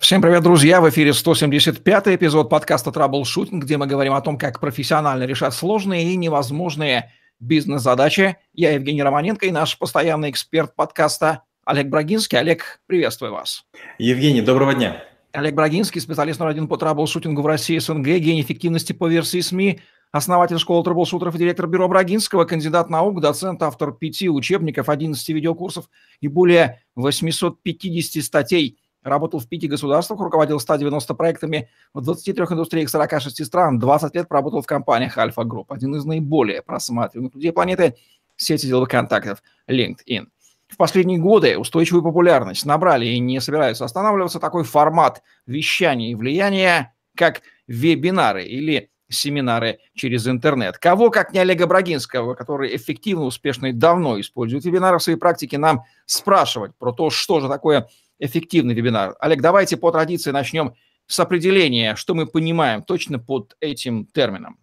Всем привет, друзья! В эфире 175-й эпизод подкаста «Траблшутинг», где мы говорим о том, как профессионально решать сложные и невозможные бизнес-задачи. Я Евгений Романенко и наш постоянный эксперт подкаста Олег Брагинский. Олег, приветствую вас. Евгений, доброго дня. Олег Брагинский, специалист номер один по траблшутингу в России, СНГ, гений эффективности по версии СМИ, основатель школы трэблшутеров и директор бюро Брагинского, кандидат наук, доцент, автор пяти учебников, 11 видеокурсов и более 850 статей – Работал в пяти государствах, руководил 190 проектами в 23 индустриях 46 стран, 20 лет проработал в компаниях Альфа Групп, один из наиболее просматриваемых людей планеты, сети деловых контактов LinkedIn. В последние годы устойчивую популярность набрали и не собираются останавливаться такой формат вещания и влияния, как вебинары или семинары через интернет. Кого, как не Олега Брагинского, который эффективно, успешно и давно использует вебинары в своей практике, нам спрашивать про то, что же такое эффективный вебинар. Олег, давайте по традиции начнем с определения, что мы понимаем точно под этим термином.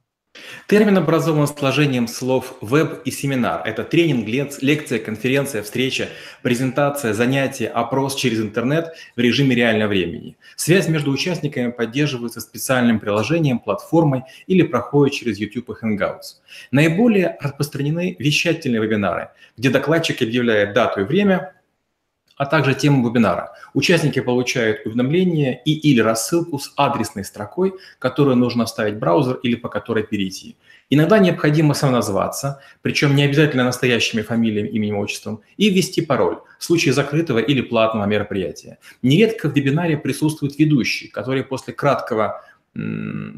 Термин образован сложением слов «веб» и «семинар». Это тренинг, лекция, конференция, встреча, презентация, занятие, опрос через интернет в режиме реального времени. Связь между участниками поддерживается специальным приложением, платформой или проходит через YouTube и Hangouts. Наиболее распространены вещательные вебинары, где докладчик объявляет дату и время, а также тему вебинара. Участники получают уведомление и или рассылку с адресной строкой, которую нужно вставить в браузер или по которой перейти. Иногда необходимо самоназваться, причем не обязательно настоящими фамилиями, именем, отчеством, и ввести пароль в случае закрытого или платного мероприятия. Нередко в вебинаре присутствует ведущий, который после краткого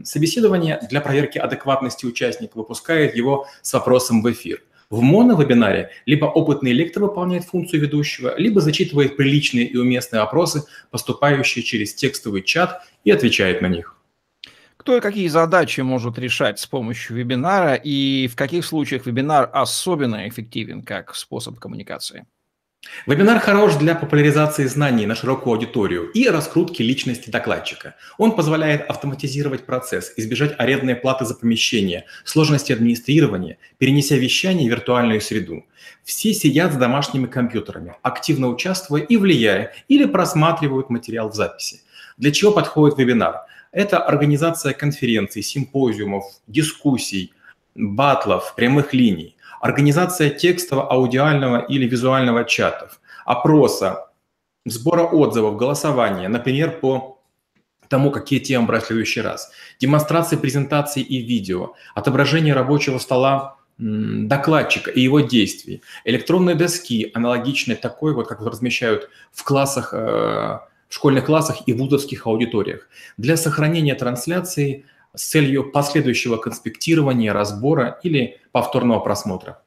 собеседования для проверки адекватности участника выпускает его с вопросом в эфир. В моновебинаре либо опытный лектор выполняет функцию ведущего, либо зачитывает приличные и уместные вопросы, поступающие через текстовый чат, и отвечает на них. Кто и какие задачи может решать с помощью вебинара, и в каких случаях вебинар особенно эффективен как способ коммуникации? Вебинар хорош для популяризации знаний на широкую аудиторию и раскрутки личности докладчика. Он позволяет автоматизировать процесс, избежать арендной платы за помещение, сложности администрирования, перенеся вещание в виртуальную среду. Все сидят с домашними компьютерами, активно участвуя и влияя, или просматривают материал в записи. Для чего подходит вебинар? Это организация конференций, симпозиумов, дискуссий, батлов, прямых линий организация текстового, аудиального или визуального чатов, опроса, сбора отзывов, голосования, например, по тому, какие темы брать в следующий раз, демонстрации презентаций и видео, отображение рабочего стола докладчика и его действий, электронные доски, аналогичные такой, вот как размещают в классах, э, в школьных классах и вузовских аудиториях. Для сохранения трансляции с целью последующего конспектирования, разбора или повторного просмотра.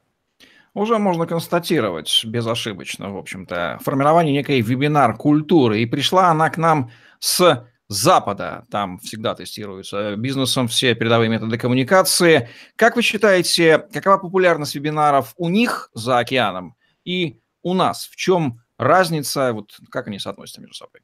Уже можно констатировать безошибочно, в общем-то, формирование некой вебинар-культуры. И пришла она к нам с Запада. Там всегда тестируются бизнесом все передовые методы коммуникации. Как вы считаете, какова популярность вебинаров у них за океаном и у нас? В чем разница? Вот как они соотносятся между собой?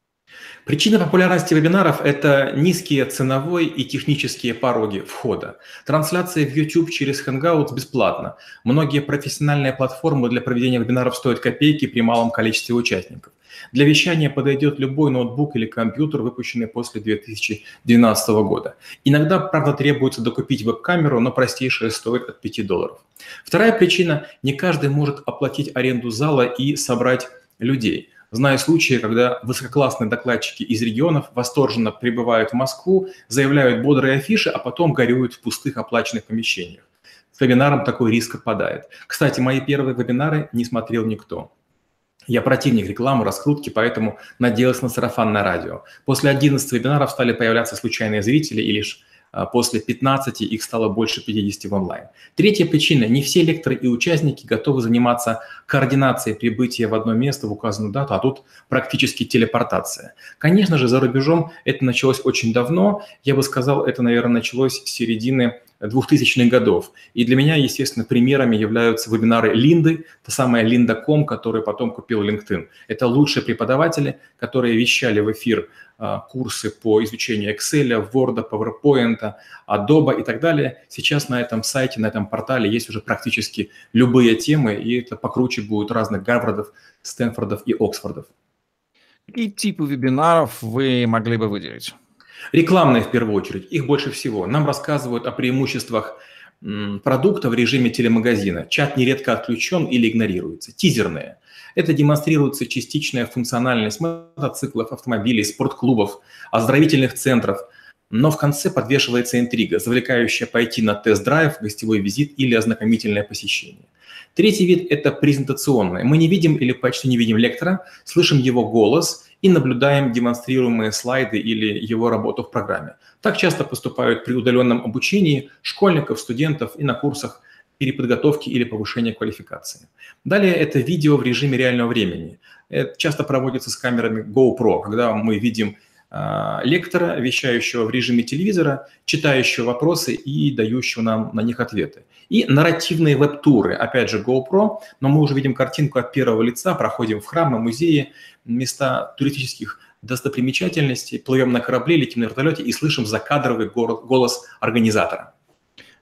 Причина популярности вебинаров – это низкие ценовой и технические пороги входа. Трансляция в YouTube через Hangouts бесплатна. Многие профессиональные платформы для проведения вебинаров стоят копейки при малом количестве участников. Для вещания подойдет любой ноутбук или компьютер, выпущенный после 2012 года. Иногда, правда, требуется докупить веб-камеру, но простейшая стоит от 5 долларов. Вторая причина – не каждый может оплатить аренду зала и собрать людей – Знаю случаи, когда высококлассные докладчики из регионов восторженно прибывают в Москву, заявляют бодрые афиши, а потом горюют в пустых оплаченных помещениях. С вебинаром такой риск отпадает. Кстати, мои первые вебинары не смотрел никто. Я противник рекламы, раскрутки, поэтому надеялся на сарафанное радио. После 11 вебинаров стали появляться случайные зрители, и лишь после 15 их стало больше 50 в онлайн. Третья причина – не все лекторы и участники готовы заниматься координацией прибытия в одно место в указанную дату, а тут практически телепортация. Конечно же, за рубежом это началось очень давно. Я бы сказал, это, наверное, началось с середины 2000-х годов. И для меня, естественно, примерами являются вебинары Линды, та самая Linda.com, которую потом купил LinkedIn. Это лучшие преподаватели, которые вещали в эфир а, курсы по изучению Excel, Word, PowerPoint, Adobe и так далее. Сейчас на этом сайте, на этом портале есть уже практически любые темы, и это покруче будет разных Гарвардов, Стэнфордов и Оксфордов. Какие типы вебинаров вы могли бы выделить? Рекламные в первую очередь, их больше всего. Нам рассказывают о преимуществах продукта в режиме телемагазина. Чат нередко отключен или игнорируется. Тизерные. Это демонстрируется частичная функциональность мотоциклов, автомобилей, спортклубов, оздоровительных центров. Но в конце подвешивается интрига, завлекающая пойти на тест-драйв, гостевой визит или ознакомительное посещение. Третий вид – это презентационный. Мы не видим или почти не видим лектора, слышим его голос и наблюдаем демонстрируемые слайды или его работу в программе. Так часто поступают при удаленном обучении школьников, студентов и на курсах переподготовки или повышения квалификации. Далее это видео в режиме реального времени. Это часто проводится с камерами GoPro, когда мы видим лектора, вещающего в режиме телевизора, читающего вопросы и дающего нам на них ответы. И нарративные веб-туры, опять же GoPro, но мы уже видим картинку от первого лица, проходим в храмы, музеи, места туристических достопримечательностей, плывем на корабле, летим на вертолете и слышим закадровый голос организатора.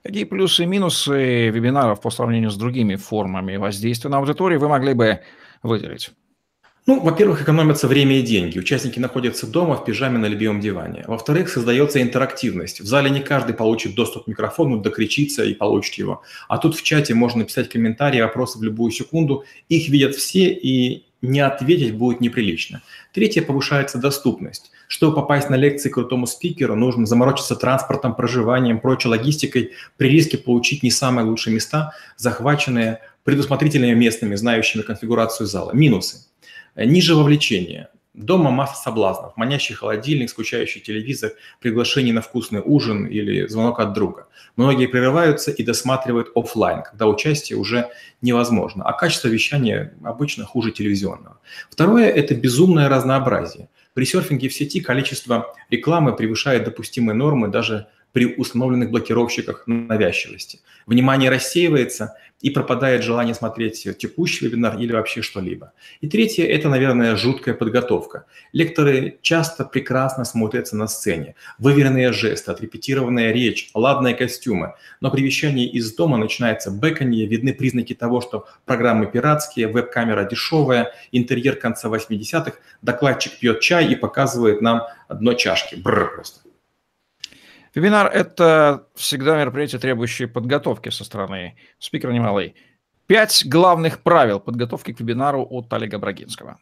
Какие плюсы и минусы вебинаров по сравнению с другими формами воздействия на аудиторию вы могли бы выделить? Ну, во-первых, экономятся время и деньги. Участники находятся дома в пижаме на любимом диване. Во-вторых, создается интерактивность. В зале не каждый получит доступ к микрофону, докричится и получит его. А тут в чате можно писать комментарии, вопросы в любую секунду. Их видят все, и не ответить будет неприлично. Третье, повышается доступность. Чтобы попасть на лекции крутому спикеру, нужно заморочиться транспортом, проживанием, прочей логистикой, при риске получить не самые лучшие места, захваченные предусмотрительными местными, знающими конфигурацию зала. Минусы. Ниже вовлечение. Дома масса соблазнов, манящий холодильник, скучающий телевизор, приглашение на вкусный ужин или звонок от друга. Многие прерываются и досматривают офлайн, когда участие уже невозможно, а качество вещания обычно хуже телевизионного. Второе – это безумное разнообразие. При серфинге в сети количество рекламы превышает допустимые нормы даже при установленных блокировщиках навязчивости. Внимание рассеивается и пропадает желание смотреть текущий вебинар или вообще что-либо. И третье – это, наверное, жуткая подготовка. Лекторы часто прекрасно смотрятся на сцене. Выверенные жесты, отрепетированная речь, ладные костюмы. Но при вещании из дома начинается бэканье, видны признаки того, что программы пиратские, веб-камера дешевая, интерьер конца 80-х, докладчик пьет чай и показывает нам дно чашки. Бррр просто. Вебинар – это всегда мероприятие, требующее подготовки со стороны спикера немалой. Пять главных правил подготовки к вебинару от Олега Брагинского.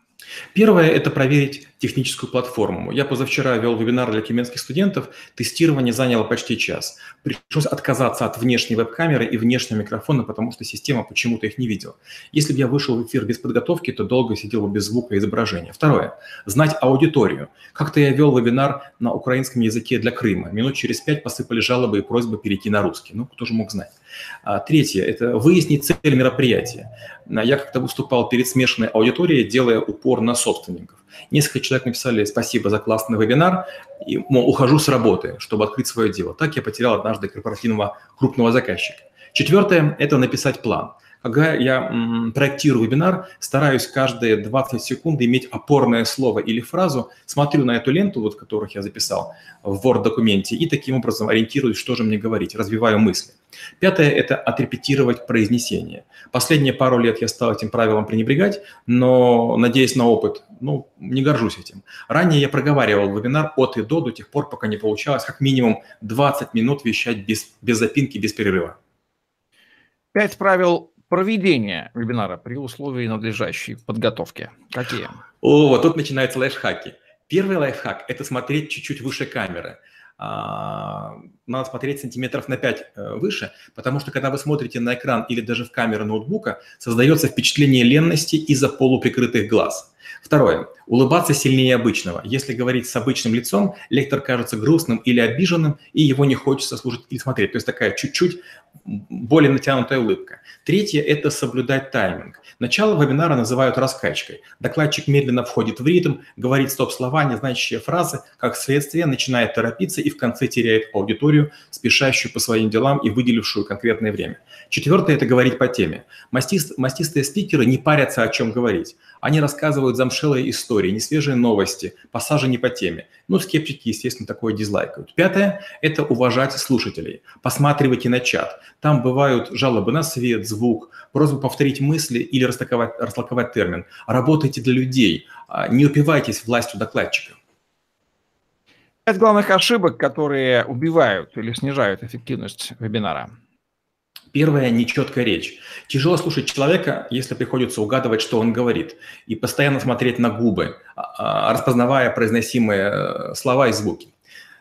Первое – это проверить техническую платформу. Я позавчера вел вебинар для тюменских студентов, тестирование заняло почти час. Пришлось отказаться от внешней веб-камеры и внешнего микрофона, потому что система почему-то их не видела. Если бы я вышел в эфир без подготовки, то долго сидел бы без звука и изображения. Второе – знать аудиторию. Как-то я вел вебинар на украинском языке для Крыма. Минут через пять посыпали жалобы и просьбы перейти на русский. Ну, кто же мог знать? А, третье – это выяснить цель мероприятия. Я как-то выступал перед смешанной аудиторией, делая упор на собственников. Несколько человек написали «спасибо за классный вебинар», и, мол, ухожу с работы, чтобы открыть свое дело. Так я потерял однажды корпоративного крупного заказчика. Четвертое – это написать план – когда я проектирую вебинар, стараюсь каждые 20 секунд иметь опорное слово или фразу, смотрю на эту ленту, вот которых я записал в Word-документе, и таким образом ориентируюсь, что же мне говорить, развиваю мысли. Пятое – это отрепетировать произнесение. Последние пару лет я стал этим правилом пренебрегать, но, надеясь на опыт, ну, не горжусь этим. Ранее я проговаривал вебинар от и до, до тех пор, пока не получалось как минимум 20 минут вещать без, без запинки, без перерыва. Пять правил проведения вебинара при условии надлежащей подготовки? Какие? О, вот тут начинаются лайфхаки. Первый лайфхак – это смотреть чуть-чуть выше камеры. А, надо смотреть сантиметров на 5 э, выше, потому что когда вы смотрите на экран или даже в камеру ноутбука, создается впечатление ленности из-за полуприкрытых глаз. Второе. Улыбаться сильнее обычного. Если говорить с обычным лицом, лектор кажется грустным или обиженным, и его не хочется слушать или смотреть. То есть такая чуть-чуть более натянутая улыбка. Третье – это соблюдать тайминг. Начало вебинара называют раскачкой. Докладчик медленно входит в ритм, говорит стоп-слова, незначащие фразы, как следствие начинает торопиться и в конце теряет аудиторию, спешащую по своим делам и выделившую конкретное время. Четвертое – это говорить по теме. Мастист, мастистые спикеры не парятся, о чем говорить. Они рассказывают рассказывают замшелые истории, несвежие новости, пассажи не по теме. Ну, скептики, естественно, такое дизлайкают. Пятое – это уважать слушателей. Посматривайте на чат. Там бывают жалобы на свет, звук, просьбы повторить мысли или растолковать, растолковать термин. Работайте для людей, а не упивайтесь властью докладчика. Пять главных ошибок, которые убивают или снижают эффективность вебинара – Первое – нечеткая речь. Тяжело слушать человека, если приходится угадывать, что он говорит, и постоянно смотреть на губы, а, а, распознавая произносимые э, слова и звуки.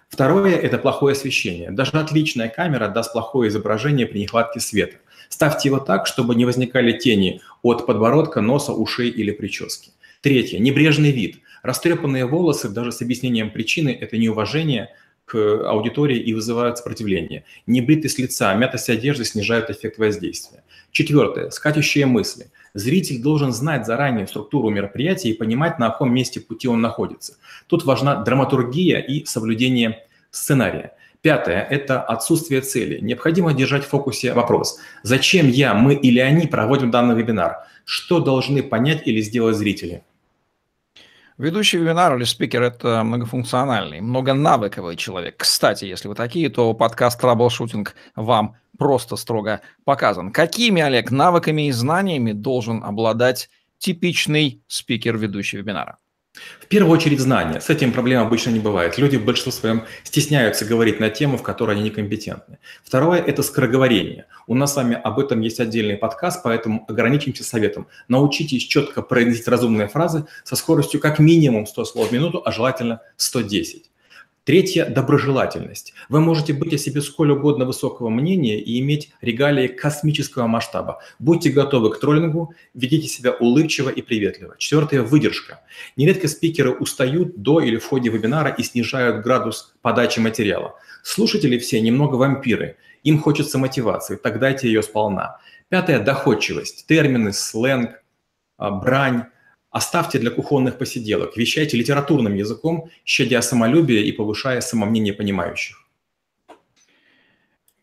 Второе – это плохое освещение. Даже отличная камера даст плохое изображение при нехватке света. Ставьте его так, чтобы не возникали тени от подбородка, носа, ушей или прически. Третье – небрежный вид. Растрепанные волосы, даже с объяснением причины, это неуважение – к аудитории и вызывают сопротивление. Небритость лица, мятость одежды снижают эффект воздействия. Четвертое. Скатющие мысли. Зритель должен знать заранее структуру мероприятия и понимать, на каком месте пути он находится. Тут важна драматургия и соблюдение сценария. Пятое – это отсутствие цели. Необходимо держать в фокусе вопрос. Зачем я, мы или они проводим данный вебинар? Что должны понять или сделать зрители? Ведущий вебинар или спикер – это многофункциональный, многонавыковый человек. Кстати, если вы такие, то подкаст «Траблшутинг» вам просто строго показан. Какими, Олег, навыками и знаниями должен обладать типичный спикер ведущий вебинара? В первую очередь знания. С этим проблем обычно не бывает. Люди в большинстве своем стесняются говорить на тему, в которой они некомпетентны. Второе – это скороговорение. У нас с вами об этом есть отдельный подкаст, поэтому ограничимся советом. Научитесь четко произносить разумные фразы со скоростью как минимум 100 слов в минуту, а желательно 110. Третье – доброжелательность. Вы можете быть о себе сколь угодно высокого мнения и иметь регалии космического масштаба. Будьте готовы к троллингу, ведите себя улыбчиво и приветливо. Четвертое – выдержка. Нередко спикеры устают до или в ходе вебинара и снижают градус подачи материала. Слушатели все немного вампиры. Им хочется мотивации, так дайте ее сполна. Пятое – доходчивость. Термины, сленг, а, брань, Оставьте для кухонных посиделок, вещайте литературным языком, щадя самолюбие и повышая самомнение понимающих.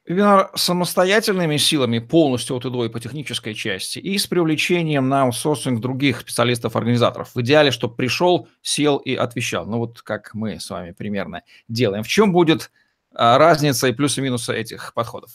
Вебинар самостоятельными силами, полностью от и по технической части, и с привлечением на аутсорсинг других специалистов-организаторов. В идеале, чтобы пришел, сел и отвечал. Ну вот как мы с вами примерно делаем. В чем будет а, разница и плюсы-минусы этих подходов?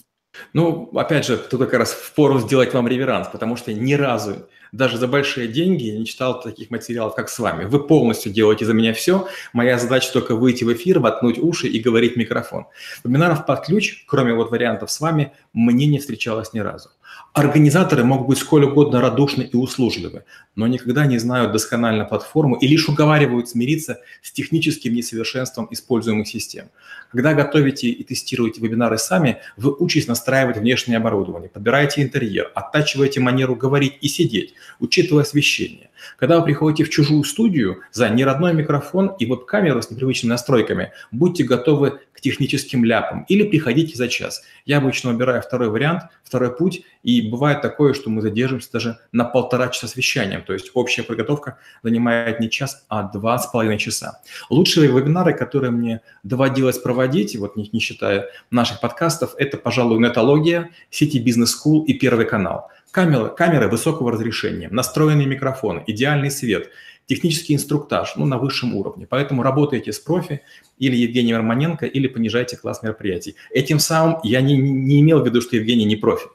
Ну, опять же, тут как раз впору сделать вам реверанс, потому что ни разу даже за большие деньги я не читал таких материалов, как с вами. Вы полностью делаете за меня все. Моя задача только выйти в эфир, воткнуть уши и говорить в микрофон. Вебинаров под ключ, кроме вот вариантов с вами, мне не встречалось ни разу. Организаторы могут быть сколь угодно радушны и услужливы, но никогда не знают досконально платформу и лишь уговаривают смириться с техническим несовершенством используемых систем. Когда готовите и тестируете вебинары сами, вы учитесь настраивать внешнее оборудование, подбираете интерьер, оттачиваете манеру говорить и сидеть, учитывая освещение. Когда вы приходите в чужую студию за неродной микрофон и веб-камеру с непривычными настройками, будьте готовы к техническим ляпам или приходите за час. Я обычно выбираю второй вариант, второй путь, и бывает такое, что мы задержимся даже на полтора часа с вещанием, то есть общая подготовка занимает не час, а два с половиной часа. Лучшие вебинары, которые мне доводилось проводить, вот не, не считая наших подкастов, это, пожалуй, нетология, сети бизнес-скул и первый канал – Камеры, камеры высокого разрешения, настроенный микрофон, идеальный свет, технический инструктаж ну, на высшем уровне. Поэтому работайте с профи или Евгением Романенко, или понижайте класс мероприятий. Этим самым я не, не имел в виду, что Евгений не профи.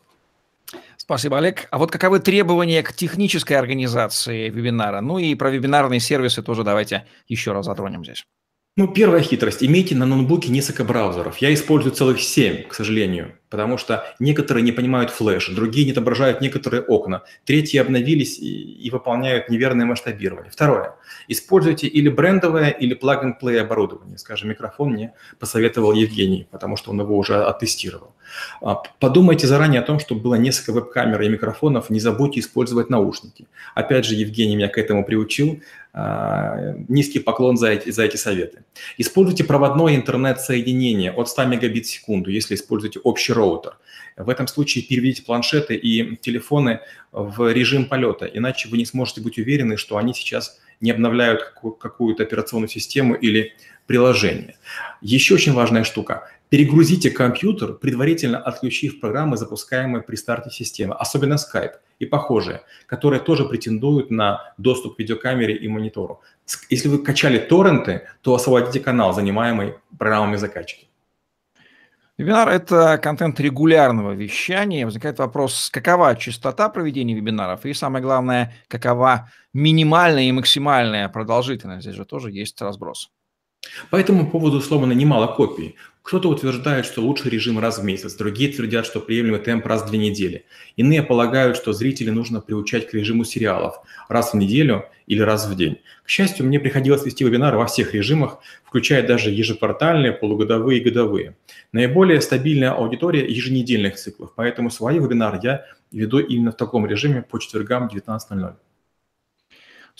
Спасибо, Олег. А вот каковы требования к технической организации вебинара? Ну и про вебинарные сервисы тоже давайте еще раз затронем здесь. Ну, первая хитрость. Имейте на ноутбуке несколько браузеров. Я использую целых семь, к сожалению, потому что некоторые не понимают флеш, другие не отображают некоторые окна, третьи обновились и, и выполняют неверное масштабирование. Второе. Используйте или брендовое, или plug-and-play оборудование. Скажем, микрофон мне посоветовал Евгений, потому что он его уже оттестировал. А, подумайте заранее о том, чтобы было несколько веб-камер и микрофонов, не забудьте использовать наушники. Опять же, Евгений меня к этому приучил. А, низкий поклон за эти, за эти советы. Используйте проводное интернет-соединение от 100 мегабит в секунду, если используете общий роутер. В этом случае переведите планшеты и телефоны в режим полета, иначе вы не сможете быть уверены, что они сейчас не обновляют какую-то операционную систему или приложение. Еще очень важная штука. Перегрузите компьютер, предварительно отключив программы, запускаемые при старте системы, особенно Skype и похожие, которые тоже претендуют на доступ к видеокамере и монитору. Если вы качали торренты, то освободите канал, занимаемый программами закачки. Вебинар – это контент регулярного вещания. Возникает вопрос, какова частота проведения вебинаров и, самое главное, какова минимальная и максимальная продолжительность. Здесь же тоже есть разброс. По этому поводу сломано немало копий. Кто-то утверждает, что лучший режим раз в месяц, другие твердят, что приемлемый темп раз в две недели. Иные полагают, что зрителей нужно приучать к режиму сериалов раз в неделю или раз в день. К счастью, мне приходилось вести вебинары во всех режимах, включая даже ежеквартальные, полугодовые и годовые. Наиболее стабильная аудитория еженедельных циклов, поэтому свои вебинары я веду именно в таком режиме по четвергам 19.00.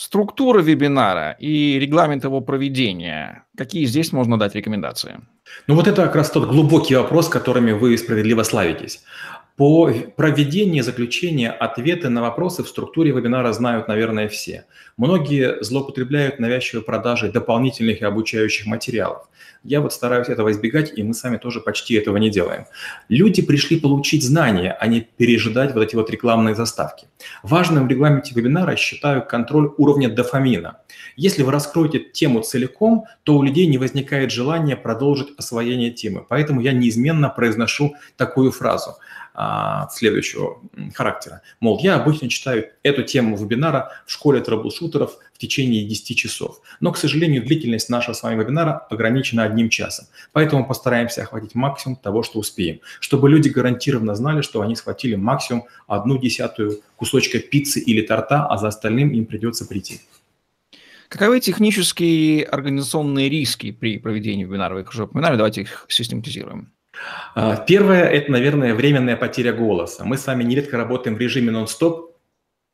Структура вебинара и регламент его проведения. Какие здесь можно дать рекомендации? Ну вот это как раз тот глубокий вопрос, которыми вы справедливо славитесь. По проведении заключения ответы на вопросы в структуре вебинара знают, наверное, все. Многие злоупотребляют навязчивой продажей дополнительных и обучающих материалов. Я вот стараюсь этого избегать, и мы сами тоже почти этого не делаем. Люди пришли получить знания, а не пережидать вот эти вот рекламные заставки. Важным в регламенте вебинара считаю контроль уровня дофамина. Если вы раскроете тему целиком, то у людей не возникает желания продолжить освоение темы. Поэтому я неизменно произношу такую фразу – а, следующего характера. Мол, я обычно читаю эту тему вебинара в школе трэблшутеров в течение 10 часов. Но, к сожалению, длительность нашего с вами вебинара ограничена одним часом. Поэтому постараемся охватить максимум того, что успеем. Чтобы люди гарантированно знали, что они схватили максимум одну десятую кусочка пиццы или торта, а за остальным им придется прийти. Каковы технические организационные риски при проведении вебинара? Вы их уже упоминали, давайте их систематизируем. А, первое – это, наверное, временная потеря голоса. Мы с вами нередко работаем в режиме нон-стоп,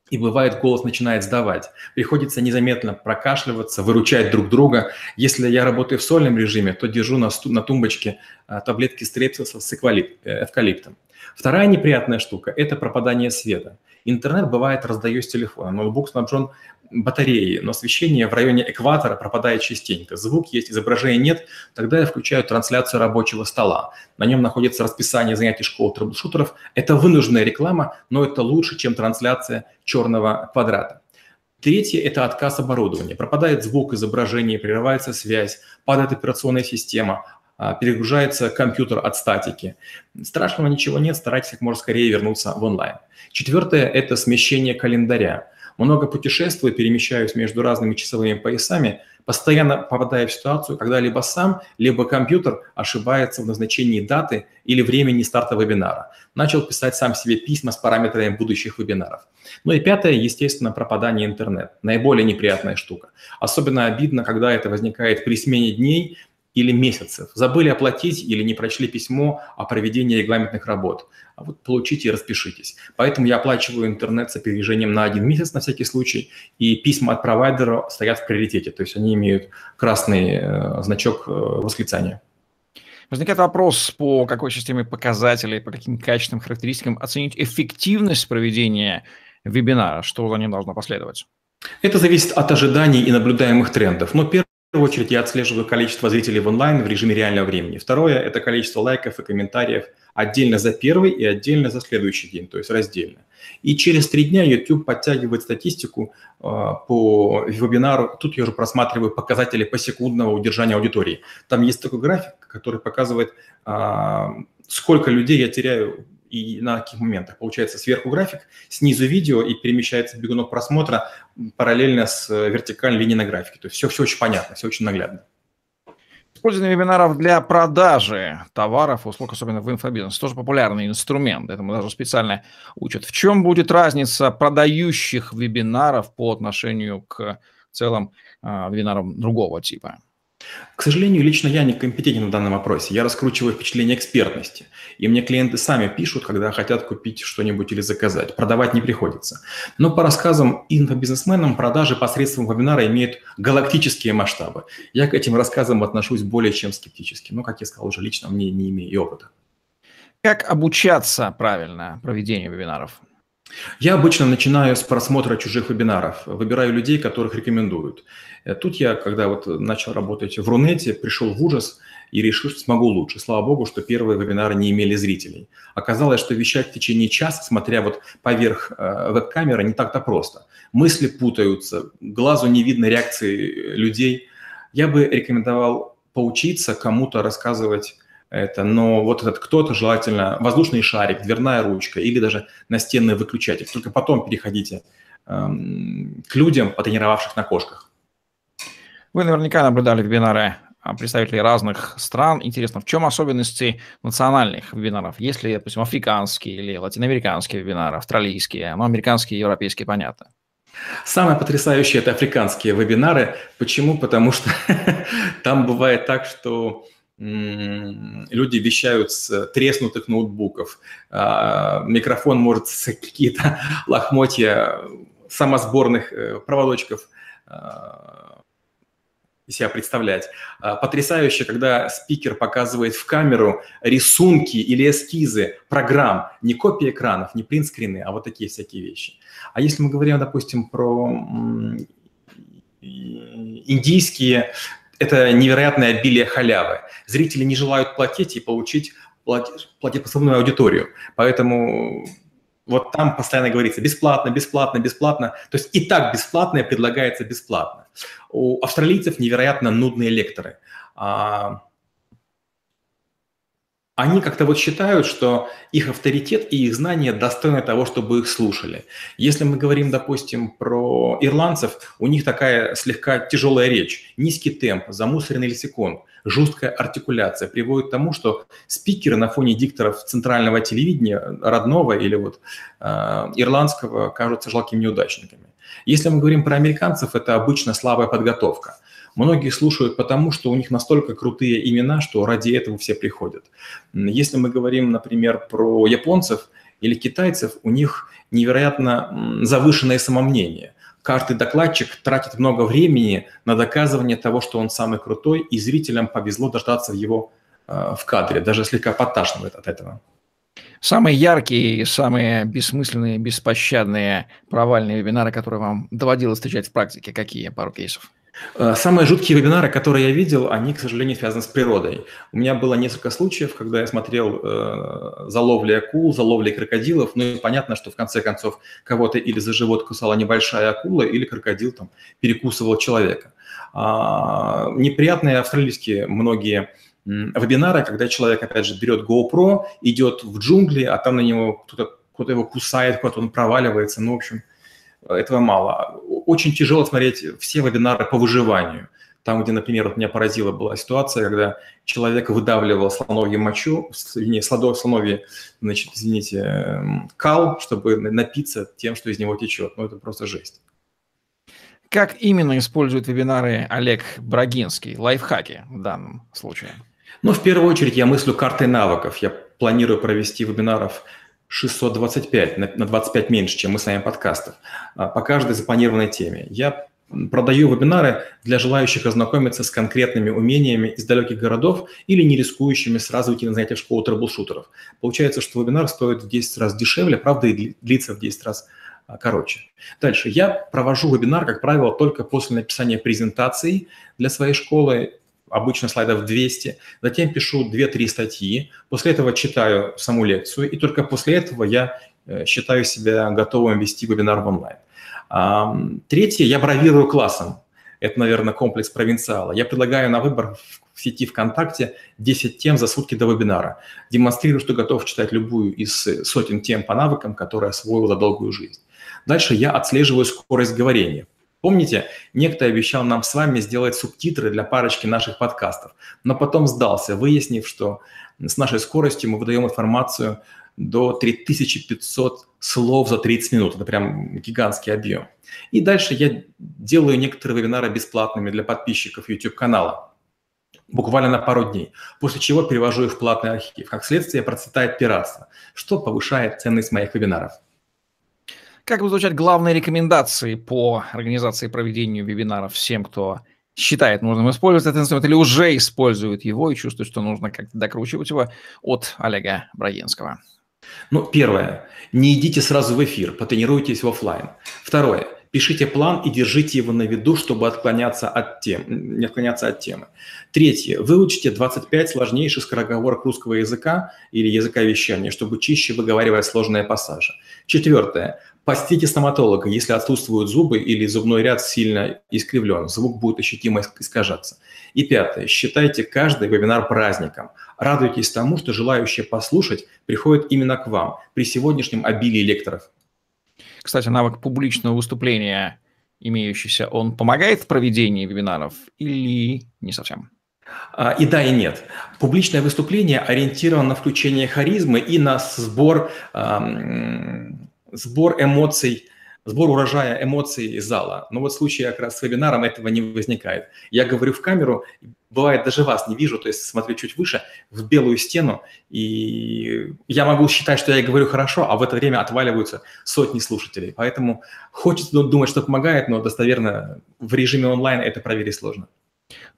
и бывает, голос начинает сдавать. Приходится незаметно прокашливаться, выручать друг друга. Если я работаю в сольном режиме, то держу на, на тумбочке а, таблетки стрепсиса с э, эвкалиптом. Вторая неприятная штука – это пропадание света. Интернет бывает раздаю с телефона. Ноутбук снабжен батареей, но освещение в районе экватора пропадает частенько. Звук есть, изображения нет. Тогда я включаю трансляцию рабочего стола. На нем находится расписание занятий школ трэблшутеров. Это вынужденная реклама, но это лучше, чем трансляция черного квадрата. Третье – это отказ оборудования. Пропадает звук, изображение, прерывается связь, падает операционная система, перегружается компьютер от статики. Страшного ничего нет, старайтесь как можно скорее вернуться в онлайн. Четвертое – это смещение календаря. Много путешествую, перемещаюсь между разными часовыми поясами, постоянно попадая в ситуацию, когда либо сам, либо компьютер ошибается в назначении даты или времени старта вебинара. Начал писать сам себе письма с параметрами будущих вебинаров. Ну и пятое, естественно, пропадание интернета. Наиболее неприятная штука. Особенно обидно, когда это возникает при смене дней или месяцев. Забыли оплатить или не прочли письмо о проведении регламентных работ. А вот получите и распишитесь. Поэтому я оплачиваю интернет с опережением на один месяц на всякий случай, и письма от провайдера стоят в приоритете, то есть они имеют красный э, значок э, восклицания. Возникает вопрос, по какой системе показателей, по каким качественным характеристикам оценить эффективность проведения вебинара, что за ним должно последовать? Это зависит от ожиданий и наблюдаемых трендов. Но первое первую очередь я отслеживаю количество зрителей в онлайн в режиме реального времени. Второе – это количество лайков и комментариев отдельно за первый и отдельно за следующий день, то есть раздельно. И через три дня YouTube подтягивает статистику э, по вебинару. Тут я уже просматриваю показатели посекундного удержания аудитории. Там есть такой график, который показывает, э, сколько людей я теряю и на каких моментах. Получается сверху график, снизу видео и перемещается бегунок просмотра параллельно с э, вертикальной линией на графике. То есть все, все очень понятно, все очень наглядно. Использование вебинаров для продажи товаров, услуг, особенно в инфобизнесе, тоже популярный инструмент. Этому даже специально учат. В чем будет разница продающих вебинаров по отношению к целым э, вебинарам другого типа? К сожалению, лично я не компетентен в данном вопросе. Я раскручиваю впечатление экспертности. И мне клиенты сами пишут, когда хотят купить что-нибудь или заказать. Продавать не приходится. Но по рассказам инфобизнесменам, продажи посредством вебинара имеют галактические масштабы. Я к этим рассказам отношусь более чем скептически. Но, как я сказал, уже лично мне не имею опыта. Как обучаться правильно проведению вебинаров? Я обычно начинаю с просмотра чужих вебинаров, выбираю людей, которых рекомендуют. Э, тут я, когда вот начал работать в Рунете, пришел в ужас и решил, что смогу лучше. Слава богу, что первые вебинары не имели зрителей. Оказалось, что вещать в течение часа, смотря вот поверх э, веб-камеры, не так-то просто. Мысли путаются, глазу не видно реакции людей. Я бы рекомендовал поучиться кому-то рассказывать это, но вот этот кто-то, желательно воздушный шарик, дверная ручка или даже настенный выключатель. Только потом переходите эм, к людям, потренировавших на кошках. Вы наверняка наблюдали вебинары представителей разных стран. Интересно, в чем особенности национальных вебинаров? Есть ли, допустим, африканские или латиноамериканские вебинары, австралийские, но американские и европейские, понятно. Самое потрясающее – это африканские вебинары. Почему? Потому что там бывает так, что люди вещают с треснутых ноутбуков, а, микрофон может с какие-то лохмотья самосборных э, проводочков а, себя представлять. А, потрясающе, когда спикер показывает в камеру рисунки или эскизы программ, не копии экранов, не принтскрины, а вот такие всякие вещи. А если мы говорим, допустим, про индийские это невероятное обилие халявы. Зрители не желают платить и получить платежеспособную аудиторию. Поэтому вот там постоянно говорится бесплатно, бесплатно, бесплатно. То есть и так бесплатное предлагается бесплатно. У австралийцев невероятно нудные лекторы. А они как-то вот считают, что их авторитет и их знания достойны того, чтобы их слушали. Если мы говорим, допустим, про ирландцев, у них такая слегка тяжелая речь, низкий темп, замусоренный лексикон, жесткая артикуляция приводит к тому, что спикеры на фоне дикторов центрального телевидения, родного или вот э, ирландского, кажутся жалкими неудачниками. Если мы говорим про американцев, это обычно слабая подготовка – Многие слушают потому, что у них настолько крутые имена, что ради этого все приходят. Если мы говорим, например, про японцев или китайцев, у них невероятно завышенное самомнение. Каждый докладчик тратит много времени на доказывание того, что он самый крутой, и зрителям повезло дождаться его э, в кадре, даже слегка подташнивает от этого. Самые яркие, самые бессмысленные, беспощадные провальные вебинары, которые вам доводилось встречать в практике, какие? Пару кейсов. Э, самые жуткие вебинары, которые я видел, они, к сожалению, связаны с природой. У меня было несколько случаев, когда я смотрел э, за ловлей акул, за ловлей крокодилов. Ну и понятно, что в конце концов кого-то или за живот кусала небольшая акула, или крокодил там перекусывал человека. А, неприятные австралийские многие вебинары, когда человек, опять же, берет GoPro, идет в джунгли, а там на него кто-то кто его кусает, куда-то он проваливается. Ну, в общем, этого мало. Очень тяжело смотреть все вебинары по выживанию. Там, где, например, вот меня поразила была ситуация, когда человек выдавливал слоновье мочу, не, слоновье, значит, извините, эм, кал, чтобы напиться тем, что из него течет. Ну, это просто жесть. Как именно используют вебинары Олег Брагинский, лайфхаки в данном случае? Ну, в первую очередь я мыслю картой навыков. Я планирую провести вебинаров 625, на 25 меньше, чем мы с вами подкастов, а, по каждой запланированной теме. Я продаю вебинары для желающих ознакомиться с конкретными умениями из далеких городов или не рискующими сразу идти на занятия в школу трэблшутеров. Получается, что вебинар стоит в 10 раз дешевле, правда, и длится в 10 раз а, короче. Дальше. Я провожу вебинар, как правило, только после написания презентации для своей школы обычно слайдов 200, затем пишу 2-3 статьи, после этого читаю саму лекцию, и только после этого я э, считаю себя готовым вести вебинар в онлайн. Третье, я бравирую классом. Это, наверное, комплекс провинциала. Я предлагаю на выбор в сети ВКонтакте 10 тем за сутки до вебинара. Демонстрирую, что готов читать любую из сотен тем по навыкам, которые освоил за долгую жизнь. Дальше я отслеживаю скорость говорения. Помните, некто обещал нам с вами сделать субтитры для парочки наших подкастов, но потом сдался, выяснив, что с нашей скоростью мы выдаем информацию до 3500 слов за 30 минут. Это прям гигантский объем. И дальше я делаю некоторые вебинары бесплатными для подписчиков YouTube-канала буквально на пару дней, после чего перевожу их в платный архив. Как следствие, процветает пиратство, что повышает ценность моих вебинаров. Как будут звучать главные рекомендации по организации и проведению вебинаров всем, кто считает нужным использовать этот инструмент или уже использует его и чувствует, что нужно как-то докручивать его от Олега Брагинского? Ну, первое. Не идите сразу в эфир, потренируйтесь в офлайн. Второе. Пишите план и держите его на виду, чтобы отклоняться от тем, не отклоняться от темы. Третье. Выучите 25 сложнейших скороговорок русского языка или языка вещания, чтобы чище выговаривать сложные пассажи. Четвертое. Посетите стоматолога, если отсутствуют зубы или зубной ряд сильно искривлен, звук будет ощутимо искажаться. И пятое. Считайте каждый вебинар праздником. Радуйтесь тому, что желающие послушать приходят именно к вам при сегодняшнем обилии лекторов. Кстати, навык публичного выступления, имеющийся, он помогает в проведении вебинаров или не совсем? А, и да, и нет. Публичное выступление ориентировано на включение харизмы и на сбор сбор эмоций, сбор урожая эмоций из зала. Но вот в случае как раз с вебинаром этого не возникает. Я говорю в камеру, бывает даже вас не вижу, то есть смотрю чуть выше, в белую стену, и я могу считать, что я говорю хорошо, а в это время отваливаются сотни слушателей. Поэтому хочется думать, что помогает, но достоверно в режиме онлайн это проверить сложно.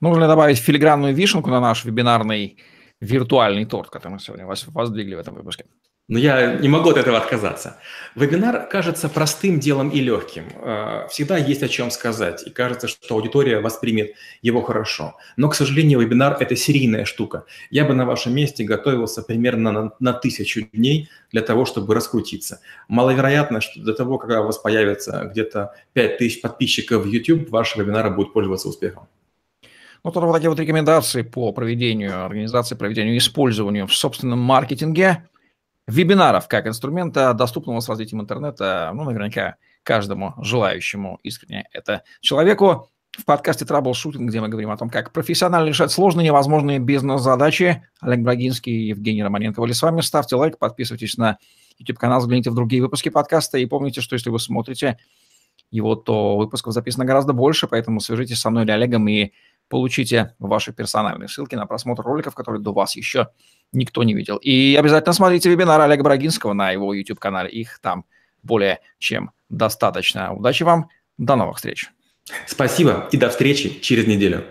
Нужно добавить филигранную вишенку на наш вебинарный виртуальный торт, который мы сегодня воздвигли в этом выпуске? Но я не могу от этого отказаться. Вебинар кажется простым делом и легким. Э, всегда есть о чем сказать, и кажется, что аудитория воспримет его хорошо. Но, к сожалению, вебинар – это серийная штука. Я бы на вашем месте готовился примерно на, на тысячу дней для того, чтобы раскрутиться. Маловероятно, что до того, когда у вас появится где-то 5000 подписчиков в YouTube, ваш вебинар будет пользоваться успехом. Ну, тут вот такие вот рекомендации по проведению, организации, проведению, использованию в собственном маркетинге – вебинаров как инструмента, доступного с развитием интернета, ну, наверняка каждому желающему искренне это человеку. В подкасте Troubleshooting, где мы говорим о том, как профессионально решать сложные невозможные бизнес-задачи. Олег Брагинский и Евгений Романенко были с вами. Ставьте лайк, подписывайтесь на YouTube-канал, загляните в другие выпуски подкаста. И помните, что если вы смотрите его, то выпусков записано гораздо больше, поэтому свяжитесь со мной или Олегом и получите ваши персональные ссылки на просмотр роликов, которые до вас еще никто не видел. И обязательно смотрите вебинар Олега Брагинского на его YouTube-канале. Их там более чем достаточно. Удачи вам. До новых встреч. Спасибо и до встречи через неделю.